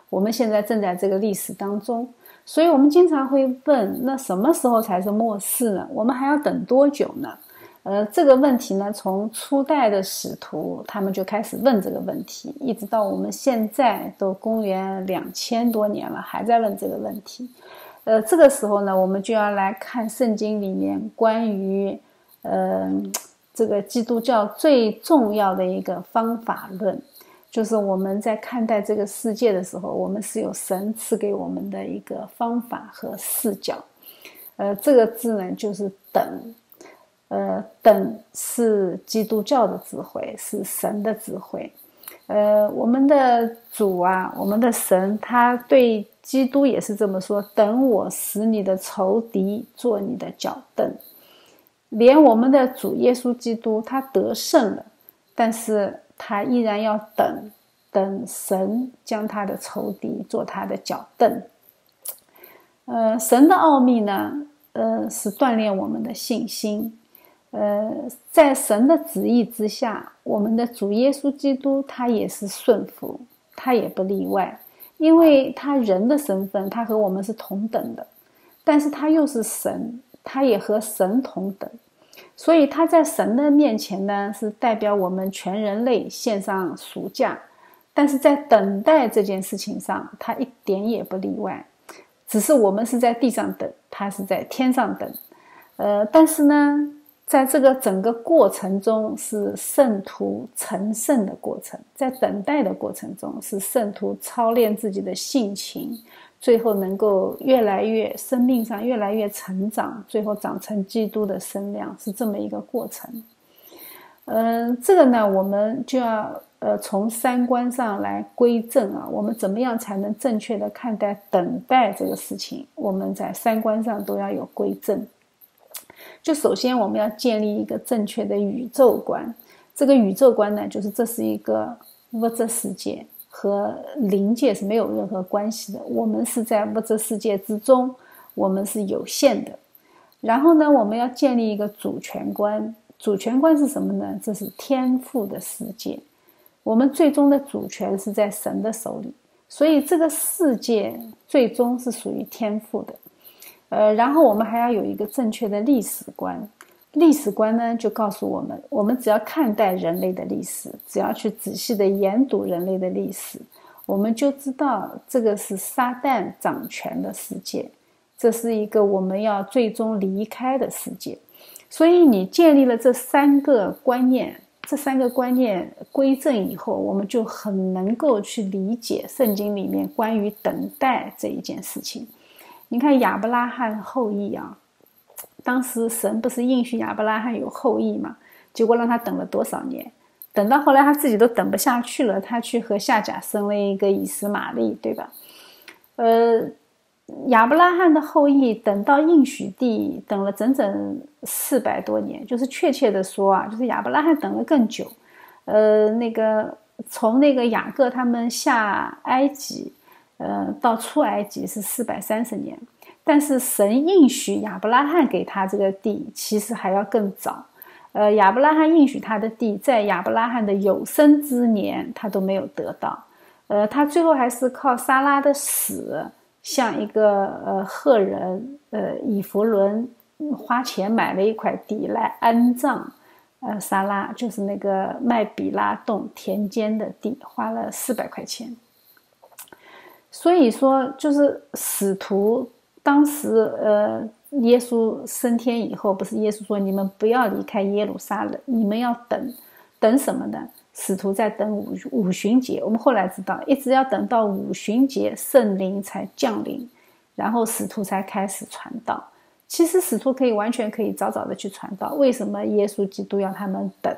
我们现在正在这个历史当中，所以我们经常会问：那什么时候才是末世呢？我们还要等多久呢？呃，这个问题呢，从初代的使徒他们就开始问这个问题，一直到我们现在都公元两千多年了，还在问这个问题。呃，这个时候呢，我们就要来看圣经里面关于，呃，这个基督教最重要的一个方法论，就是我们在看待这个世界的时候，我们是有神赐给我们的一个方法和视角。呃，这个字呢，就是等，呃，等是基督教的智慧，是神的智慧。呃，我们的主啊，我们的神，他对基督也是这么说：“等我使你的仇敌做你的脚凳。”连我们的主耶稣基督，他得胜了，但是他依然要等，等神将他的仇敌做他的脚凳。呃，神的奥秘呢，呃，是锻炼我们的信心。呃，在神的旨意之下，我们的主耶稣基督他也是顺服，他也不例外，因为他人的身份，他和我们是同等的，但是他又是神，他也和神同等，所以他在神的面前呢，是代表我们全人类献上赎价，但是在等待这件事情上，他一点也不例外，只是我们是在地上等，他是在天上等，呃，但是呢。在这个整个过程中，是圣徒成圣的过程；在等待的过程中，是圣徒操练自己的性情，最后能够越来越生命上越来越成长，最后长成基督的身量，是这么一个过程。嗯，这个呢，我们就要呃从三观上来归正啊，我们怎么样才能正确的看待等待这个事情？我们在三观上都要有归正。就首先我们要建立一个正确的宇宙观，这个宇宙观呢，就是这是一个物质世界和灵界是没有任何关系的，我们是在物质世界之中，我们是有限的。然后呢，我们要建立一个主权观，主权观是什么呢？这是天赋的世界，我们最终的主权是在神的手里，所以这个世界最终是属于天赋的。呃，然后我们还要有一个正确的历史观，历史观呢就告诉我们，我们只要看待人类的历史，只要去仔细的研读人类的历史，我们就知道这个是撒旦掌权的世界，这是一个我们要最终离开的世界。所以你建立了这三个观念，这三个观念归正以后，我们就很能够去理解圣经里面关于等待这一件事情。你看亚伯拉罕后裔啊，当时神不是应许亚伯拉罕有后裔嘛？结果让他等了多少年？等到后来他自己都等不下去了，他去和夏甲生了一个以实玛利，对吧？呃，亚伯拉罕的后裔等到应许地等了整整四百多年，就是确切的说啊，就是亚伯拉罕等了更久。呃，那个从那个雅各他们下埃及。呃，到出埃及是四百三十年，但是神应许亚伯拉罕给他这个地，其实还要更早。呃，亚伯拉罕应许他的地，在亚伯拉罕的有生之年，他都没有得到。呃，他最后还是靠撒拉的死，向一个呃赫人呃以弗伦花钱买了一块地来安葬。呃，撒拉就是那个麦比拉洞田间的地，花了四百块钱。所以说，就是使徒当时，呃，耶稣升天以后，不是耶稣说你们不要离开耶路撒冷，你们要等，等什么呢？使徒在等五五旬节。我们后来知道，一直要等到五旬节，圣灵才降临，然后使徒才开始传道。其实使徒可以完全可以早早的去传道，为什么耶稣基督要他们等？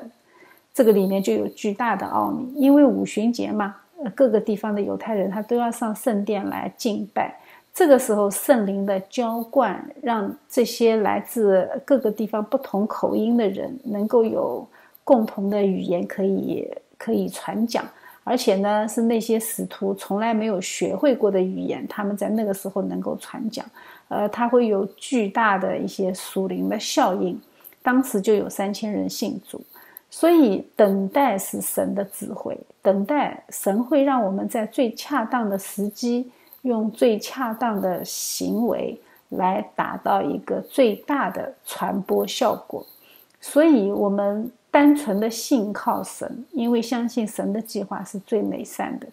这个里面就有巨大的奥秘，因为五旬节嘛。各个地方的犹太人，他都要上圣殿来敬拜。这个时候，圣灵的浇灌，让这些来自各个地方不同口音的人，能够有共同的语言可以可以传讲。而且呢，是那些使徒从来没有学会过的语言，他们在那个时候能够传讲。呃，它会有巨大的一些属灵的效应。当时就有三千人信主。所以，等待是神的智慧。等待神会让我们在最恰当的时机，用最恰当的行为来达到一个最大的传播效果。所以，我们单纯的信靠神，因为相信神的计划是最美善的。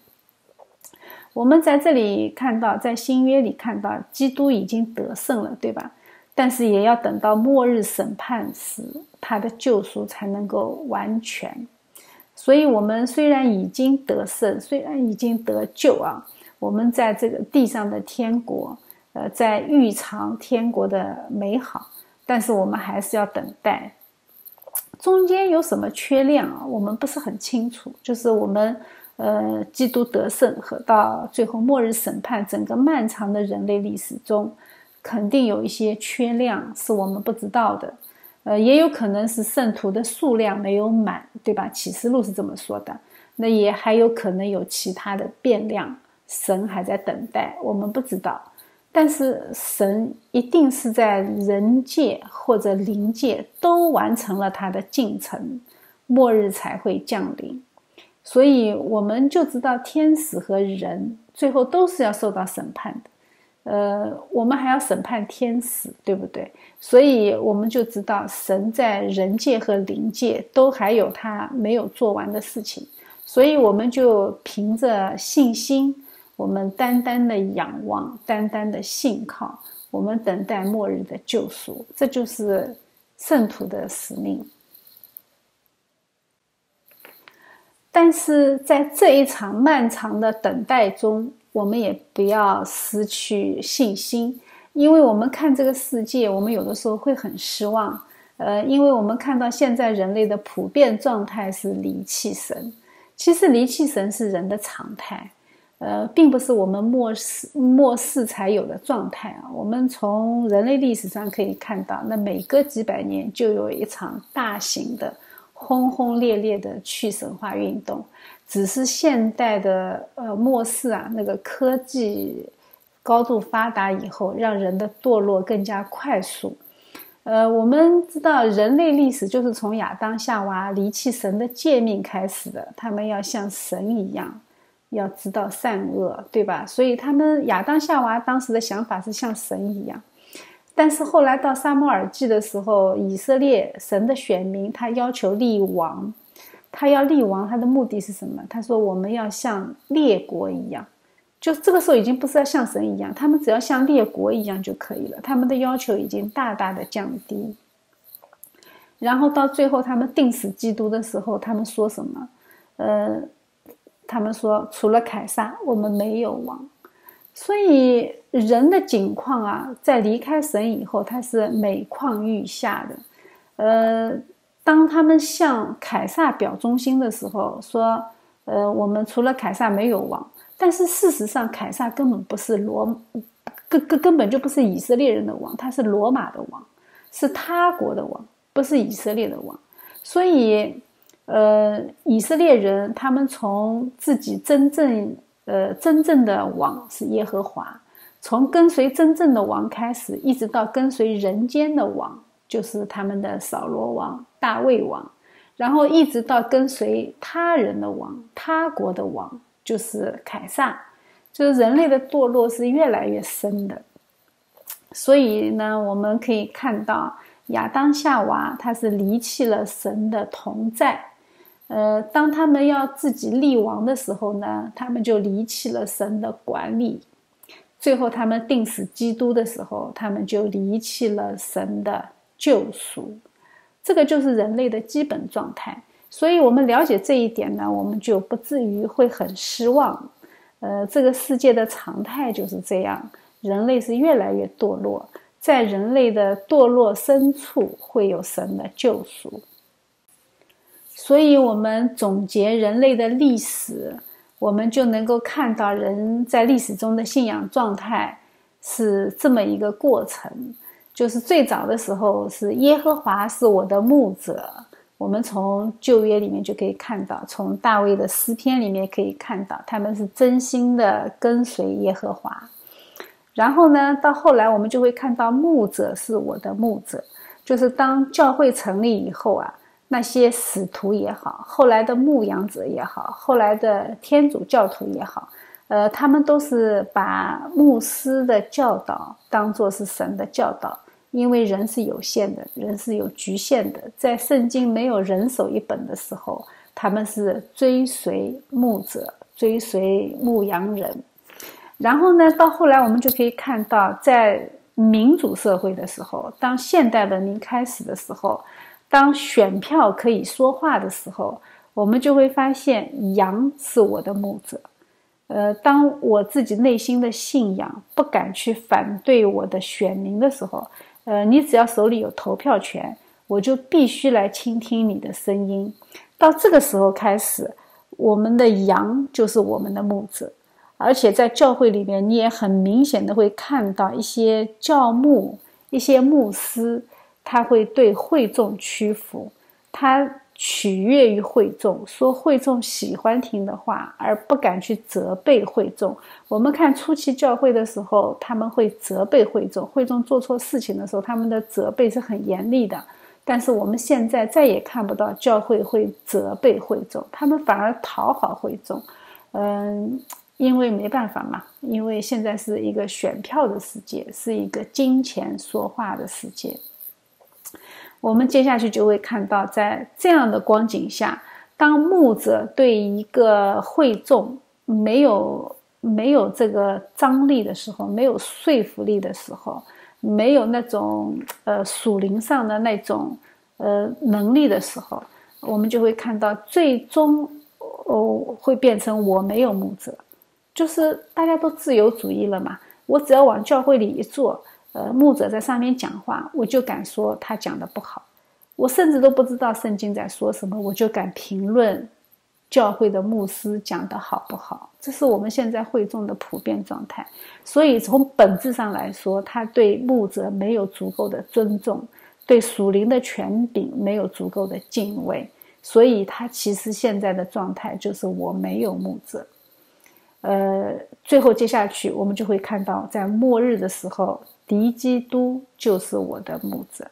我们在这里看到，在新约里看到，基督已经得胜了，对吧？但是也要等到末日审判时，他的救赎才能够完全。所以，我们虽然已经得胜，虽然已经得救啊，我们在这个地上的天国，呃，在预尝天国的美好，但是我们还是要等待。中间有什么缺量啊？我们不是很清楚。就是我们，呃，基督得胜和到最后末日审判，整个漫长的人类历史中，肯定有一些缺量是我们不知道的。呃，也有可能是圣徒的数量没有满，对吧？启示录是这么说的。那也还有可能有其他的变量，神还在等待，我们不知道。但是神一定是在人界或者灵界都完成了他的进程，末日才会降临。所以我们就知道天使和人最后都是要受到审判的。呃，我们还要审判天使，对不对？所以我们就知道神在人界和灵界都还有他没有做完的事情。所以我们就凭着信心。我们单单的仰望，单单的信靠，我们等待末日的救赎，这就是圣徒的使命。但是在这一场漫长的等待中，我们也不要失去信心，因为我们看这个世界，我们有的时候会很失望。呃，因为我们看到现在人类的普遍状态是离弃神，其实离弃神是人的常态。呃，并不是我们末世末世才有的状态啊！我们从人类历史上可以看到，那每隔几百年就有一场大型的、轰轰烈烈的去神话运动。只是现代的呃末世啊，那个科技高度发达以后，让人的堕落更加快速。呃，我们知道人类历史就是从亚当夏娃离弃神的诫命开始的，他们要像神一样。要知道善恶，对吧？所以他们亚当夏娃当时的想法是像神一样，但是后来到撒母耳记的时候，以色列神的选民他要求立王，他要立王，他的目的是什么？他说我们要像列国一样，就这个时候已经不是要像神一样，他们只要像列国一样就可以了。他们的要求已经大大的降低。然后到最后他们定死基督的时候，他们说什么？呃。他们说，除了凯撒，我们没有王。所以人的境况啊，在离开神以后，他是每况愈下的。呃，当他们向凯撒表忠心的时候，说，呃，我们除了凯撒没有王。但是事实上，凯撒根本不是罗，根根根本就不是以色列人的王，他是罗马的王，是他国的王，不是以色列的王。所以。呃，以色列人他们从自己真正呃真正的王是耶和华，从跟随真正的王开始，一直到跟随人间的王，就是他们的扫罗王、大卫王，然后一直到跟随他人的王、他国的王，就是凯撒，就是人类的堕落是越来越深的。所以呢，我们可以看到亚当夏娃他是离弃了神的同在。呃，当他们要自己立王的时候呢，他们就离弃了神的管理；最后他们定死基督的时候，他们就离弃了神的救赎。这个就是人类的基本状态。所以，我们了解这一点呢，我们就不至于会很失望。呃，这个世界的常态就是这样，人类是越来越堕落，在人类的堕落深处会有神的救赎。所以，我们总结人类的历史，我们就能够看到人在历史中的信仰状态是这么一个过程。就是最早的时候是耶和华是我的牧者，我们从旧约里面就可以看到，从大卫的诗篇里面可以看到，他们是真心的跟随耶和华。然后呢，到后来我们就会看到牧者是我的牧者，就是当教会成立以后啊。那些使徒也好，后来的牧羊者也好，后来的天主教徒也好，呃，他们都是把牧师的教导当作是神的教导，因为人是有限的，人是有局限的，在圣经没有人手一本的时候，他们是追随牧者，追随牧羊人。然后呢，到后来我们就可以看到，在民主社会的时候，当现代文明开始的时候，当选票可以说话的时候，我们就会发现羊是我的牧者。呃，当我自己内心的信仰不敢去反对我的选民的时候，呃，你只要手里有投票权，我就必须来倾听你的声音。到这个时候开始，我们的羊就是我们的牧者。而且在教会里面，你也很明显的会看到一些教牧、一些牧师，他会对会众屈服，他取悦于会众，说会众喜欢听的话，而不敢去责备会众。我们看初期教会的时候，他们会责备会众，会众做错事情的时候，他们的责备是很严厉的。但是我们现在再也看不到教会会责备会众，他们反而讨好会众，嗯。因为没办法嘛，因为现在是一个选票的世界，是一个金钱说话的世界。我们接下去就会看到，在这样的光景下，当牧者对一个会众没有没有这个张力的时候，没有说服力的时候，没有那种呃属灵上的那种呃能力的时候，我们就会看到，最终哦会变成我没有牧者。就是大家都自由主义了嘛，我只要往教会里一坐，呃，牧者在上面讲话，我就敢说他讲的不好，我甚至都不知道圣经在说什么，我就敢评论教会的牧师讲的好不好，这是我们现在会众的普遍状态。所以从本质上来说，他对牧者没有足够的尊重，对属灵的权柄没有足够的敬畏，所以他其实现在的状态就是我没有牧者。呃，最后接下去，我们就会看到，在末日的时候，敌基督就是我的牧者。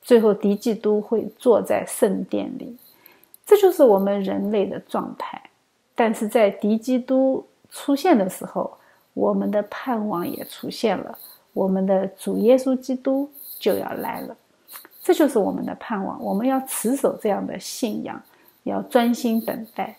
最后，敌基督会坐在圣殿里，这就是我们人类的状态。但是在敌基督出现的时候，我们的盼望也出现了，我们的主耶稣基督就要来了。这就是我们的盼望，我们要持守这样的信仰，要专心等待。